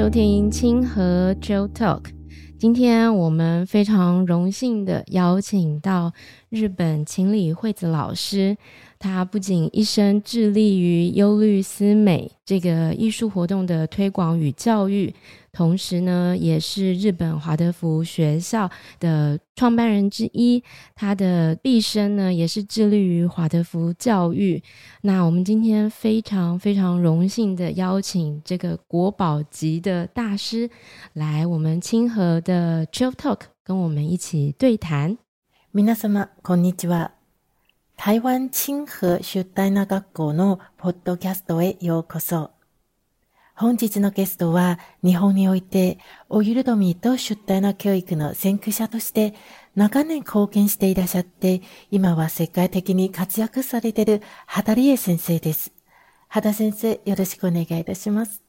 收听清和 Joe Talk。今天我们非常荣幸的邀请到日本情理惠子老师。她不仅一生致力于忧虑思美这个艺术活动的推广与教育，同时呢，也是日本华德福学校的创办人之一。他的毕生呢，也是致力于华德福教育。那我们今天非常非常荣幸的邀请这个国宝级的大师来我们清河的 Chill Talk，跟我们一起对谈。皆様こんにちは。台湾清河出大な学校のポッドキャストへようこそ。 本日のゲストは日本においておゆるどみと出大な教育の先駆者として長年貢献していらっしゃって今は世界的に活躍されている肌理恵先生です。肌先生よろしくお願いいたします。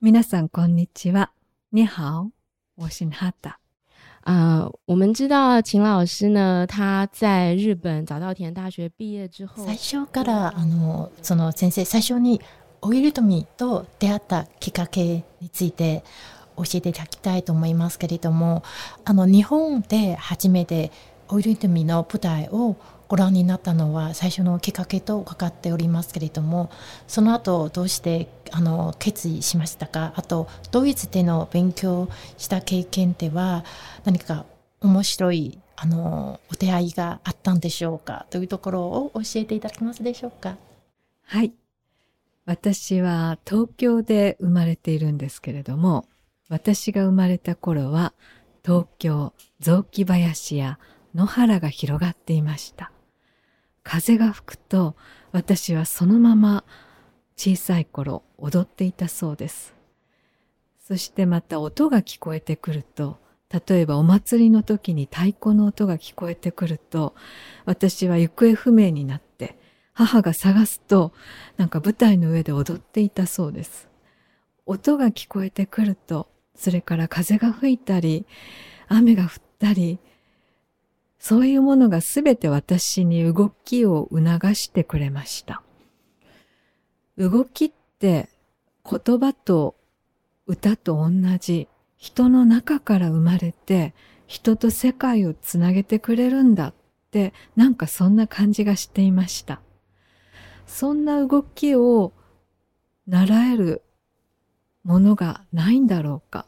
皆さんこんにちは。你好，我是肌。啊，我们知道秦老师呢，他在日本早稻田大学毕业之后，最初からあのその先生最初にオイルトミと出会ったきっかけについて教えていただきたいと思いますけれども、あの日本で初めてオイルトミの舞台をご覧になったのは最初のきっかけと伺っておりますけれどもその後どうしてあの決意しましたか？あとドイツでの勉強した経験では何か面白いあのお出会いがあったんでしょうか？というところを教えていただけますでしょうか？はい。私は東京で生まれているんですけれども私が生まれた頃は東京雑木林や野原が広がっていました風が吹くと私はそのまま小さい頃踊っていたそうです。そしてまた音が聞こえてくると、例えばお祭りの時に太鼓の音が聞こえてくると、私は行方不明になっ、母が探すと、なんか舞台の上で踊っていたそうです。音が聞こえてくると、それから風が吹いたり、雨が降ったり、そういうものがすべて私に動きを促してくれました。動きって言葉と歌と同じ人の中から生まれて人と世界をつなげてくれるんだってなんかそんな感じがしていました。そんな動きを習えるものがないんだろうか。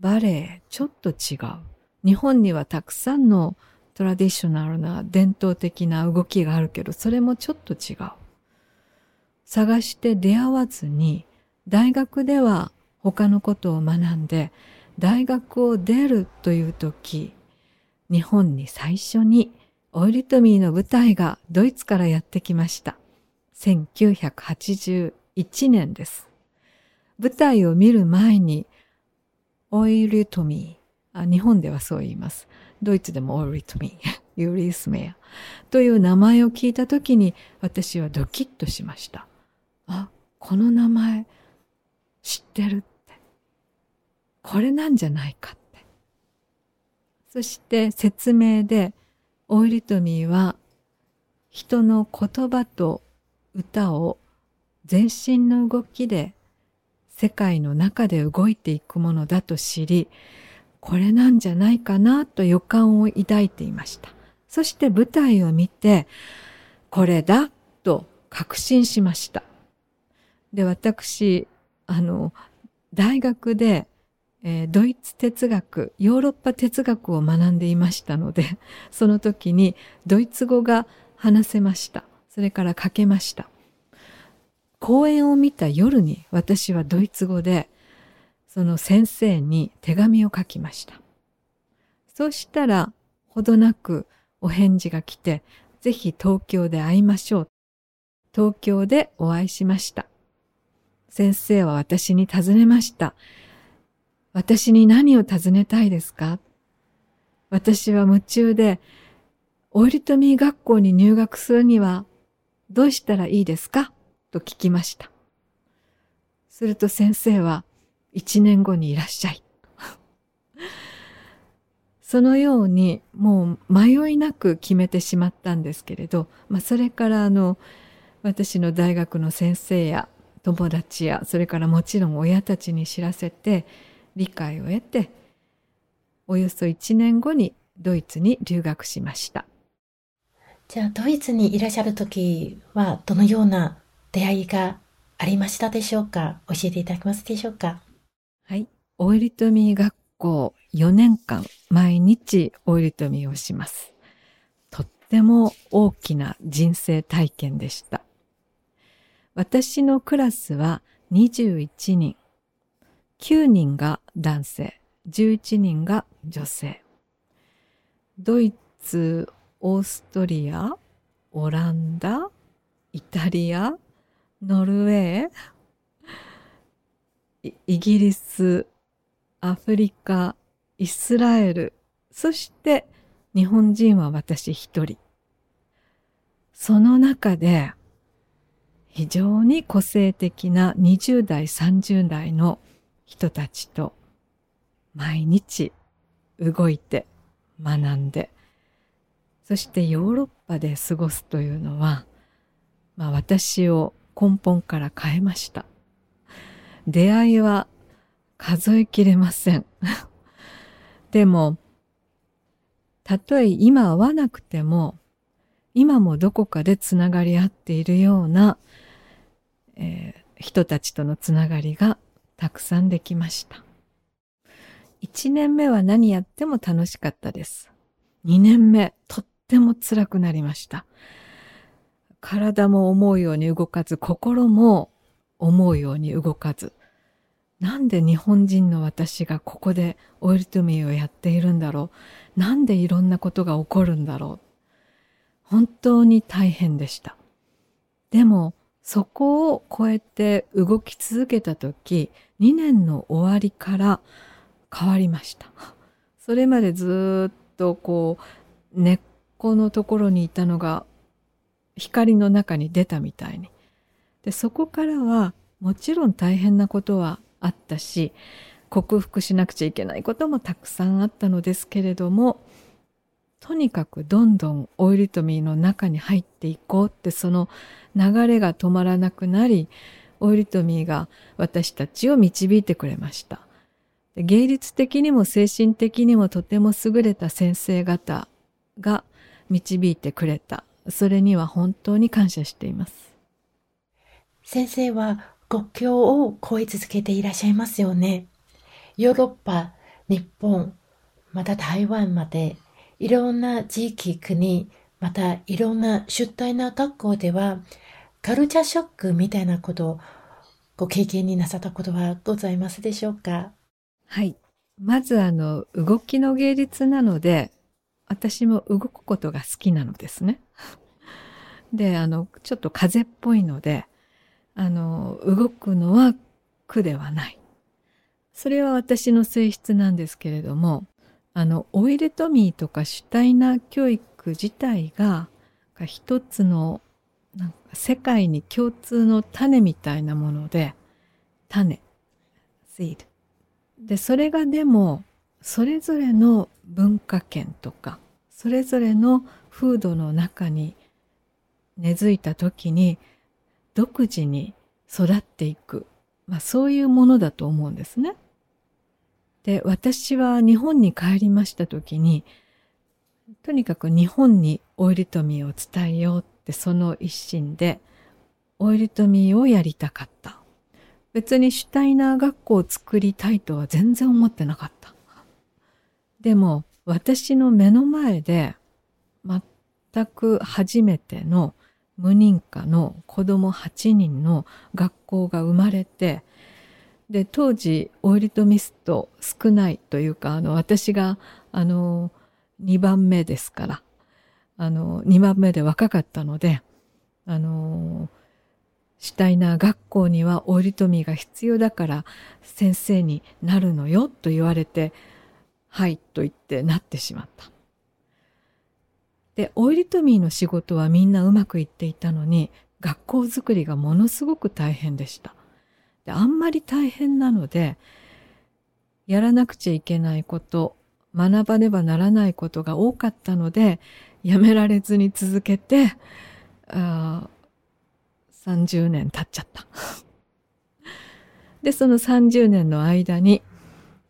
バレエ、ちょっと違う。日本にはたくさんのトラディショナルな伝統的な動きがあるけど、それもちょっと違う。探して出会わずに、大学では他のことを学んで、大学を出るという時、日本に最初にオイリトミーの舞台がドイツからやってきました。1981年です。舞台を見る前に、オイリトミー、あ日本ではそう言います。ドイツでもオーリトミー、ユリスメアという名前を聞いたときに私はドキッとしました。あ、この名前知ってるって。これなんじゃないかって。そして説明でオイリトミーは人の言葉と歌を全身の動きで世界の中で動いていくものだと知り、これなんじゃないかなと予感を抱いていました。そして舞台を見て、これだと確信しました。で、私、あの、大学で、えー、ドイツ哲学、ヨーロッパ哲学を学んでいましたので、その時にドイツ語が話せました。それから書けました。公演を見た夜に私はドイツ語でその先生に手紙を書きました。そうしたら、ほどなくお返事が来て、ぜひ東京で会いましょう。東京でお会いしました。先生は私に尋ねました。私に何を尋ねたいですか？私は夢中で、オイリトミー学校に入学するにはどうしたらいいですか？と聞きました。すると先生は、一年後にいらっしゃい。そのようにもう迷いなく決めてしまったんですけれど、まあ、それからあの私の大学の先生や友達やそれからもちろん親たちに知らせて理解を得ておよそ1年後にドイツに留学しましたじゃあドイツにいらっしゃる時はどのような出会いがありましたでしょうか？教えていただけますでしょうか？はい。オイルトミー学校4年間毎日オイルトミーをします。とっても大きな人生体験でした。私のクラスは21人。9人が男性、11人が女性。ドイツ、オーストリア、オランダ、イタリア、ノルウェー、イギリス、アフリカ、イスラエル、そして日本人は私一人。その中で非常に個性的な20代、30代の人たちと毎日動いて学んで、そしてヨーロッパで過ごすというのは、まあ私を根本から変えました。出会いは数えきれません。でも、たとえ今会わなくても、今もどこかでつながり合っているようなえー、人たちとのつながりがたくさんできました。1年目は何やっても楽しかったです。2年目、とっても辛くなりました。体も思うように動かず、心も思うように動かず。なんで日本人の私がここでオイルトミーをやっているんだろう？なんでいろんなことが起こるんだろう？本当に大変でした。でも、そこを超えて動き続けた時、2年の終わりから変わりました。それまでずっとこう、根っこのところにいたのが光の中に出たみたいに。で、そこからはもちろん大変なことはあったし、克服しなくちゃいけないこともたくさんあったのですけれども、とにかくどんどんオイルトミーの中に入っていこうってその流れが止まらなくなり、オイルトミーが私たちを導いてくれました。芸術的にも精神的にもとても優れた先生方が導いてくれた。それには本当に感謝しています。先生は国境を越え続けていらっしゃいますよね。ヨーロッパ、日本、また台湾までいろんな地域、国、またいろんな出体な学校では、カルチャーショックみたいなことをご経験になさったことはございますでしょうか？はい。まずあの、動きの芸術なので、私も動くことが好きなのですね。で、あの、ちょっと風っぽいので、あの、動くのは苦ではない。それは私の性質なんですけれども、あのオイルトミーとかシュタイナー教育自体が一つのなんか世界に共通の種みたいなもので種 seed でそれがでもそれぞれの文化圏とかそれぞれの風土の中に根付いた時に独自に育っていく、まあ、そういうものだと思うんですね。で、私は日本に帰りました時に、とにかく日本にオイルトミーを伝えようってその一心で、オイルトミーをやりたかった。別にシュタイナー学校を作りたいとは全然思ってなかった。でも、私の目の前で、全く初めての無認可の子供8人の学校が生まれて、で当時オイルとミスト少ないというかあの私があの2番目ですからあの2番目で若かったのであのシュタイナー学校にはオイルトミーが必要だから先生になるのよと言われてはいと言ってなってしまった。でオイルトミーの仕事はみんなうまくいっていたのに学校づくりがものすごく大変でした。であんまり大変なので、やらなくちゃいけないこと、学ばねばならないことが多かったので、やめられずに続けて、あ30年経っちゃった。で、その30年の間に、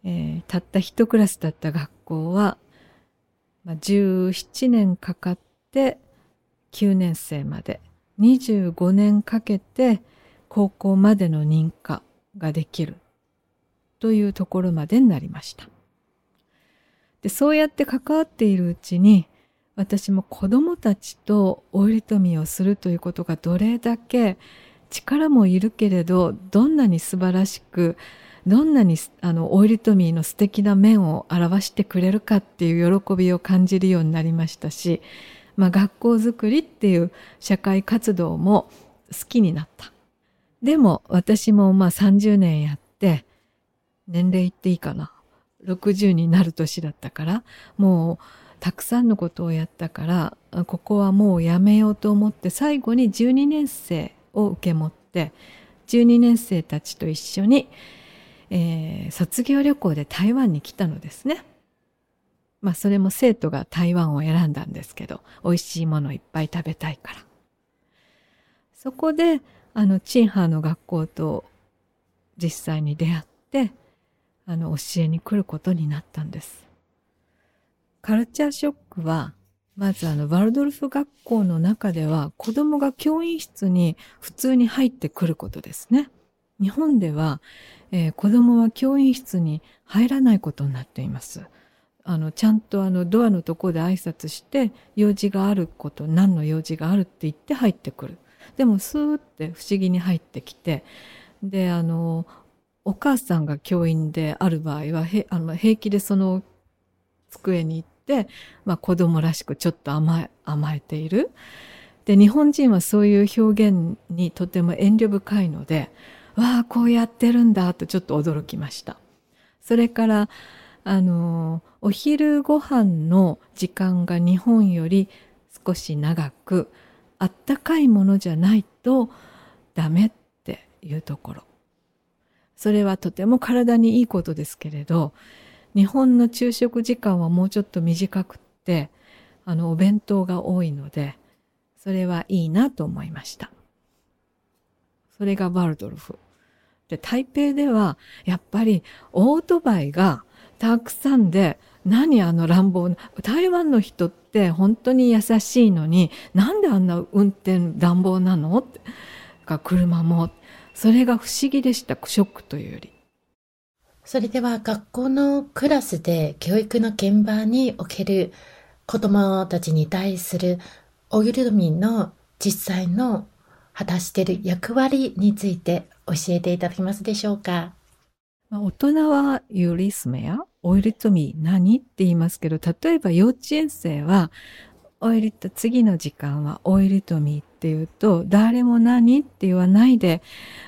えーたった一クラスだった学校は、まあ、17年かかって9年生まで、25年かけて高校までの認可ができるというところまでになりました。で、そうやって関わっているうちに、私も子供たちとオイルトミーをするということがどれだけ力もいるけれど、どんなに素晴らしく、どんなにあのオイルトミーの素敵な面を表してくれるかっていう喜びを感じるようになりましたし、まあ、学校づくりっていう社会活動も好きになった。でも私もまあ30年やって、年齢言っていいかな。60になる年だったから、もうたくさんのことをやったから、ここはもうやめようと思って、最後に12年生を受け持って、12年生たちと一緒に、えー卒業旅行で台湾に来たのですね。まあそれも生徒が台湾を選んだんですけど、美味しいものいっぱい食べたいから。そこで、あの、チンハーの学校と実際に出会って、あの、教えに来ることになったんです。カルチャーショックは、まずあの、ワルドルフ学校の中では、子供が教員室に普通に入ってくることですね。日本では、えー子供は教員室に入らないことになっています。あの、ちゃんとあの、ドアのところで挨拶して、用事があること、何の用事があるって言って入ってくる。でも、スーって不思議に入ってきて、で、あの、お母さんが教員である場合は、へあの平気でその机に行って、まあ子供らしくちょっと甘え、甘えている。で、日本人はそういう表現にとても遠慮深いので、わあ、こうやってるんだとちょっと驚きました。それから、あの、お昼ご飯の時間が日本より少し長く、あったかいものじゃないとダメっていうところ。それはとても体にいいことですけれど、日本の昼食時間はもうちょっと短くって、あの、お弁当が多いので、それはいいなと思いました。それがバルドルフ。で、台北では、やっぱりオートバイがたくさんで、何あの乱暴な、台湾の人って本当に優しいのに、なんであんな運転乱暴なのってか車も。それが不思議でした、ショックというより。それでは学校のクラスで教育の現場における子供たちに対するオイルドミンの実際の果たしている役割について教えていただけますでしょうか？大人はユリスメやオイルトミー何って言いますけど、例えば幼稚園生は、オイルと次の時間はオイルトミーって言うと、誰も何って言わないで、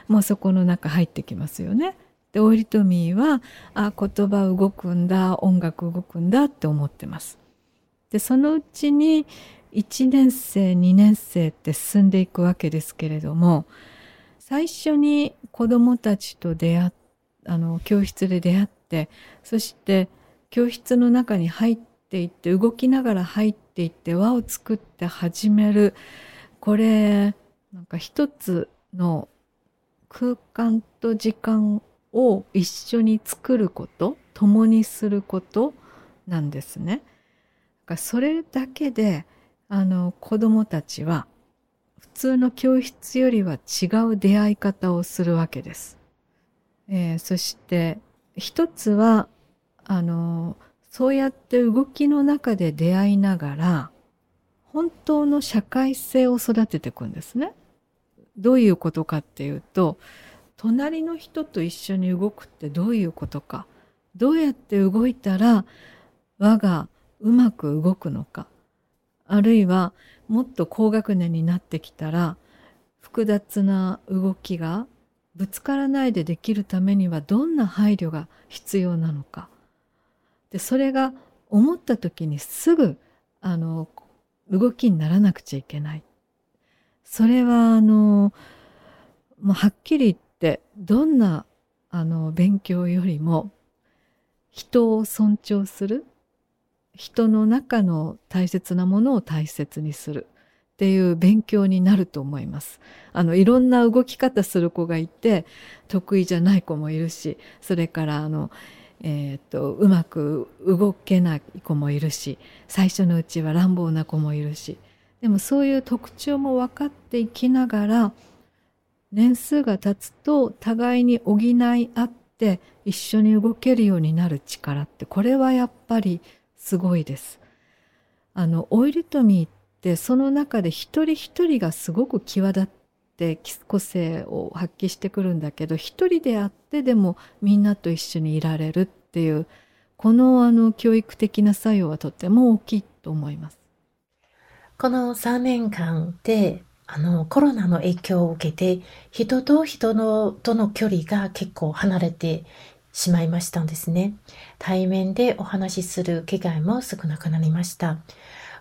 もうそこの中入ってきますよね。で、オイルトミーは、あ、言葉動くんだ、音楽動くんだって思ってます。で、そのうちに1年生、2年生って進んでいくわけですけれども、最初に子供たちと出会っあの、教室で出会って、そして教室の中に入っていって、動きながら入っていって、輪を作って始める。これ、なんか一つの空間と時間を一緒に作ること、共にすることなんですね。それだけで、あの、子供たちは、通の教室よりは違う出会い方をするわけです。えーそして一つはあのそうやって動きの中で出会いながら本当の社会性を育てていくんですね。どういうことかっていうと隣の人と一緒に動くってどういうことかどうやって動いたら輪がうまく動くのかあるいはもっと高学年になってきたら複雑な動きがぶつからないでできるためにはどんな配慮が必要なのか。で、それが思った時にすぐ、あの、動きにならなくちゃいけない。それは、あの、もうはっきり言って、どんな、あの、勉強よりも、人を尊重する、人の中の大切なものを大切にする。っていう勉強になると思います。あの、いろんな動き方する子がいて、得意じゃない子もいるし、それからあの、えー、っと、うまく動けない子もいるし、最初のうちは乱暴な子もいるし、でもそういう特徴も分かっていきながら、年数が経つと互いに補い合って一緒に動けるようになる力ってこれはやっぱりすごいです。あのオイルトミーってその中で一人一人がすごく際立って個性を発揮してくるんだけど一人であってでもみんなと一緒にいられるっていうこのあの教育的な作用はとても大きいと思います。この3年間であの、コロナの影響を受けて、人と人のとの距離が結構離れてしまいましたんですね。対面でお話しする機会も少なくなりました。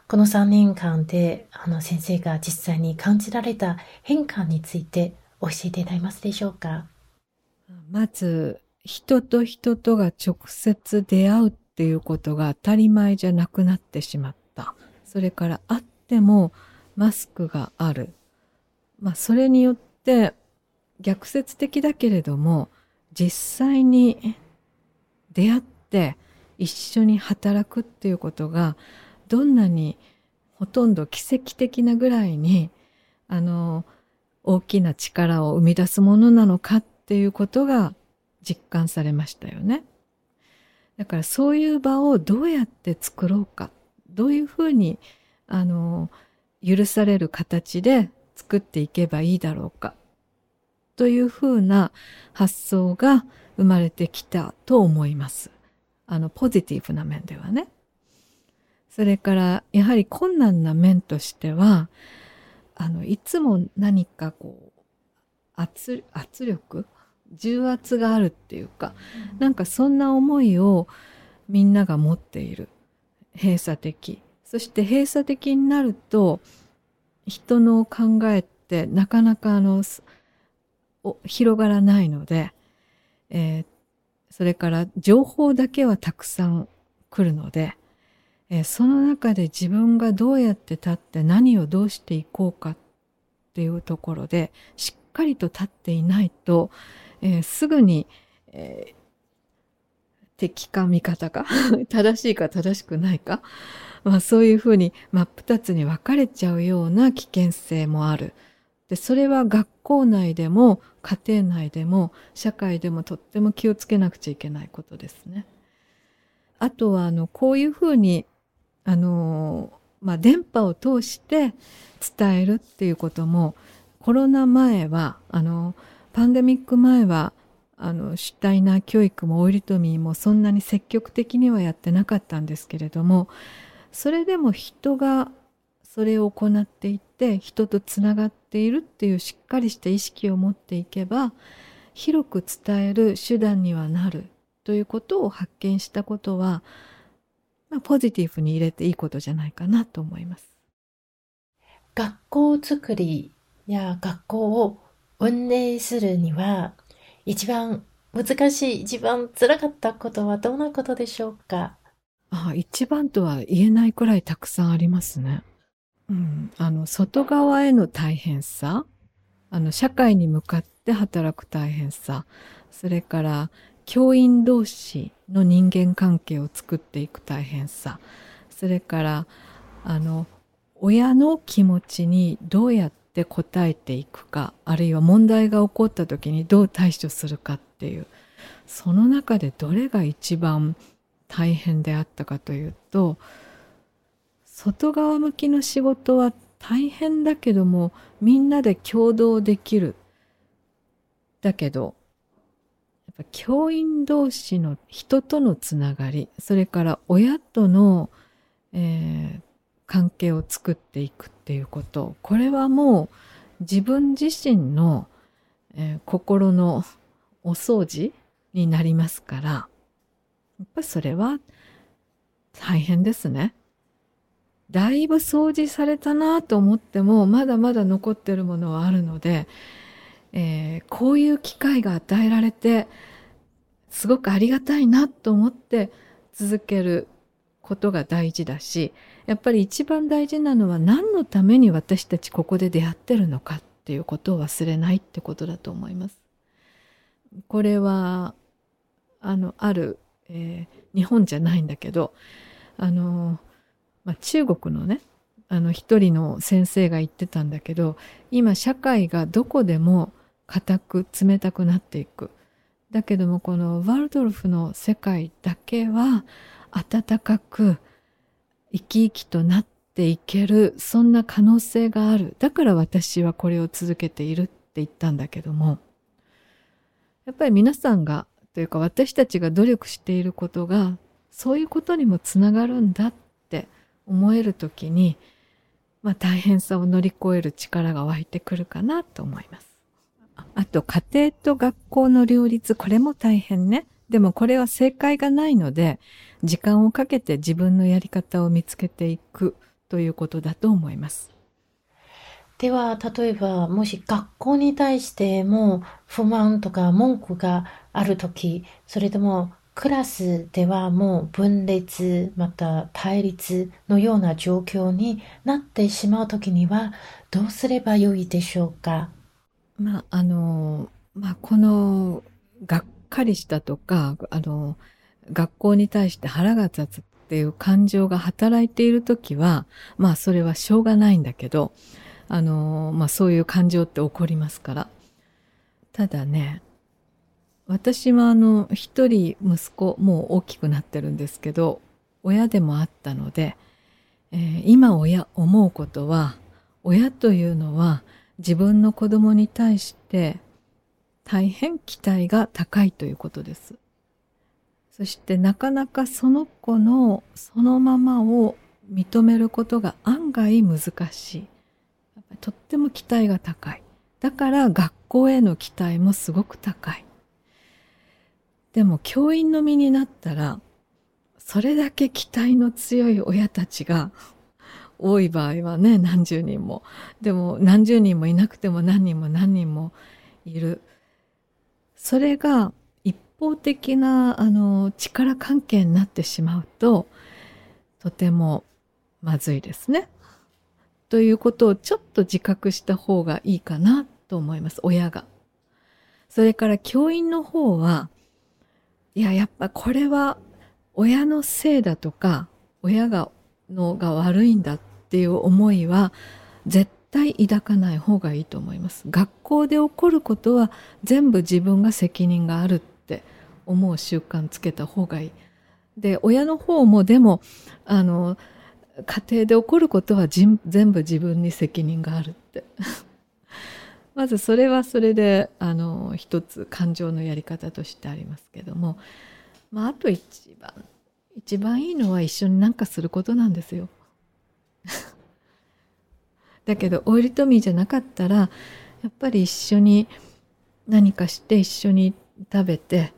この3年間で、あの、先生が実際に感じられた変化について教えていただけますでしょうか？まず、人と人とが直接出会うっていうことが当たり前じゃなくなってしまった。それから会っても、マスクがある。まあ、それによって逆説的だけれども実際に出会って一緒に働くっていうことがどんなにほとんど奇跡的なぐらいにあの大きな力を生み出すものなのかっていうことが実感されましたよね。だからそういう場をどうやって作ろうかどういうふうにあの許される形で作っていけばいいだろうかというふうな発想が生まれてきたと思います。あの、ポジティブな面ではね。それから、やはり困難な面としては、あの、いつも何かこう、圧、圧力重圧があるっていうか、うん、なんかそんな思いをみんなが持っている。閉鎖的。そして閉鎖的になると人の考えってなかなかあの広がらないので、えー、それから情報だけはたくさん来るので、えー、その中で自分がどうやって立って何をどうしていこうかっていうところでしっかりと立っていないと、えー、すぐに、え敵か味方か 正しいか正しくないかまあ、そういうふうに真っ二つに分かれちゃうような危険性もある。でそれは学校内でも家庭内でも社会でもとっても気をつけなくちゃいけないことですね。あとはあのこういうふうにあの、まあ、電波を通して伝えるっていうこともコロナ前はあのパンデミック前はあの主体な教育もオイルトミーもそんなに積極的にはやってなかったんですけれどもそれでも人がそれを行っていって人とつながっているっていうしっかりした意識を持っていけば広く伝える手段にはなるということを発見したことは、まあ、ポジティブに入れていいことじゃないかなと思います。学校づくりや学校を運営するには一番難しい一番辛かったことはどんなことでしょうか？あ一番とは言えないくらいたくさんありますね。うん、あの、外側への大変さ、あの、社会に向かって働く大変さ、それから、教員同士の人間関係を作っていく大変さ、それから、あの、親の気持ちにどうやって応えていくか、あるいは問題が起こった時にどう対処するかっていう、その中でどれが一番大変であったかというと外側向きの仕事は大変だけどもみんなで共同できるだけどやっぱ教員同士の人とのつながりそれから親との、えー、関係を作っていくっていうことこれはもう自分自身の、えー、心のお掃除になりますからやっぱそれは大変ですね。だいぶ掃除されたなと思ってもまだまだ残ってるものはあるので、えー、こういう機会が与えられてすごくありがたいなと思って続けることが大事だしやっぱり一番大事なのは何のために私たちここで出会ってるのかっていうことを忘れないってことだと思います。これはあのある、えー、日本じゃないんだけどあの、まあ、中国のねあの一人の先生が言ってたんだけど今社会がどこでも硬く冷たくなっていく。だけどもこのワルドルフの世界だけは温かく生き生きとなっていけるそんな可能性がある。だから私はこれを続けているって言ったんだけども。やっぱり皆さんがというか私たちが努力していることがそういうことにもつながるんだっ思える時に、まあ、大変さを乗り越える力が湧いてくるかなと思います。あと家庭と学校の両立これも大変ね。でもこれは正解がないので時間をかけて自分のやり方を見つけていくということだと思います。では、例えば、もし学校に対しても不満とか文句があるとき、それともクラスではもう分裂、また対立のような状況になってしまうときには、どうすればよいでしょうか？まあ、あの、まあ、この、がっかりしたとか、あの、学校に対して腹が立つっていう感情が働いているときは、まあ、それはしょうがないんだけど、あの、まあそういう感情って起こりますから。ただね、私はあの、一人息子、もう大きくなってるんですけど、親でもあったので、えー、今親、思うことは、親というのは自分の子供に対して大変期待が高いということです。そしてなかなかその子のそのままを認めることが案外難しい。とっても期待が高い。だから学校への期待もすごく高い。でも教員の身になったら、それだけ期待の強い親たちが多い場合はね、何十人も。でも何十人もいなくても何人も何人もいる。それが一方的なあの力関係になってしまうと、とてもまずいですね。ということをちょっと自覚した方がいいかなと思います、親が。それから教員の方は、いや、やっぱこれは親のせいだとか、親が、のが悪いんだっていう思いは絶対抱かない方がいいと思います。学校で起こることは全部自分が責任があるって思う習慣つけた方がいい。で、親の方もでも、あの、家庭で起こることは全部自分に責任があるってまずそれはそれであの一つ感情のやり方としてありますけども、まあ、あと一番一番いいのは一緒に何かすることなんですよ。だけどオイルトミーじゃなかったらやっぱり一緒に何かして一緒に食べて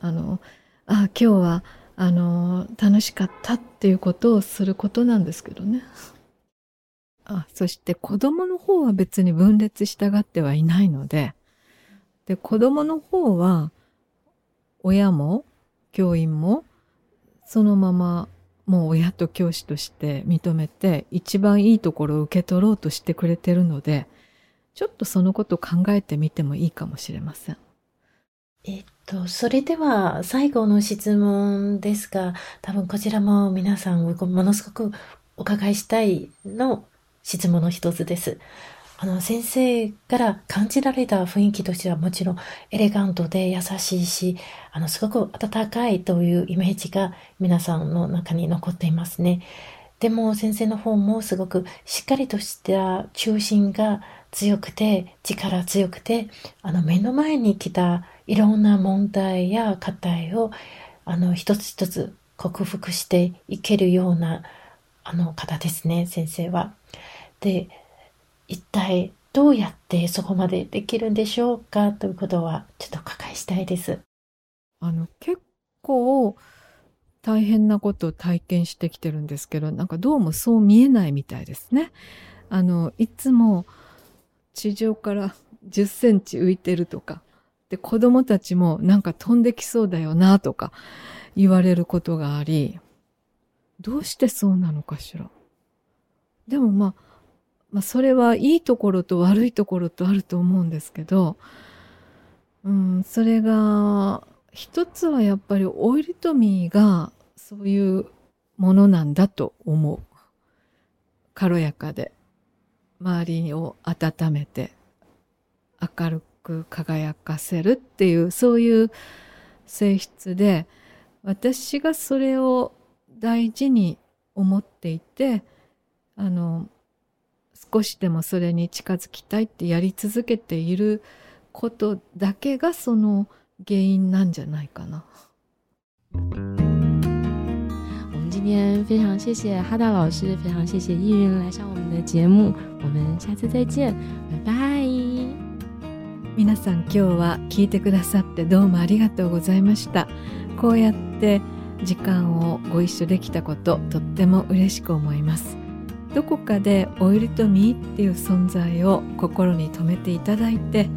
あのあ今日はあの楽しかったっていうことをすることなんですけどね。あそして子供の方は別に分裂したがってはいないので、で子供の方は親も教員もそのままもう親と教師として認めて一番いいところを受け取ろうとしてくれてるので、ちょっとそのこと考えてみてもいいかもしれません。えっと、それでは最後の質問ですが、多分こちらも皆さんものすごくお伺いしたいの質問の一つです。あの、先生から感じられた雰囲気としてはもちろんエレガントで優しいし、あの、すごく温かいというイメージが皆さんの中に残っていますね。でも先生の方もすごくしっかりとした中心が強くて、力強くて、あの、目の前に来たいろんな問題や課題をあの一つ一つ克服していけるようなあの方ですね先生は。で一体どうやってそこまでできるんでしょうかということはちょっとお伺いしたいです。あの結構大変なことを体験してきてるんですけどなんかどうもそう見えないみたいですね。あのいつも地上から10センチ浮いてるとかで、子供たちもなんか飛んできそうだよなとか言われることがあり、どうしてそうなのかしら。でもまあ、まあそれはいいところと悪いところとあると思うんですけど、うん、それが一つはやっぱりオイルトミーがそういうものなんだと思う。軽やかで周りを温めて明るく輝かせるっていうそういう性質で私がそれを大事に思っていてあの少しでもそれに近づきたいってやり続けていることだけがその原因なんじゃないかな。今天非常谢谢哈达老师，非常谢谢易云来上我们的节目，我们下次再见，拜拜。皆さん今日は聞いてくださってどうもありがとうございました。こうやって時間をご一緒できたこととっても嬉しく思います。どこかでオイルとミーっていう存在を心に留めていただいて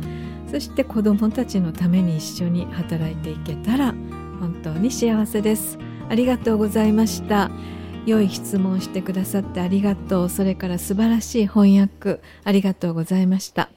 そして子どもたちのために一緒に働いていけたら本当に幸せです。ありがとうございました。良い質問してくださってありがとう。それから素晴らしい翻訳ありがとうございました。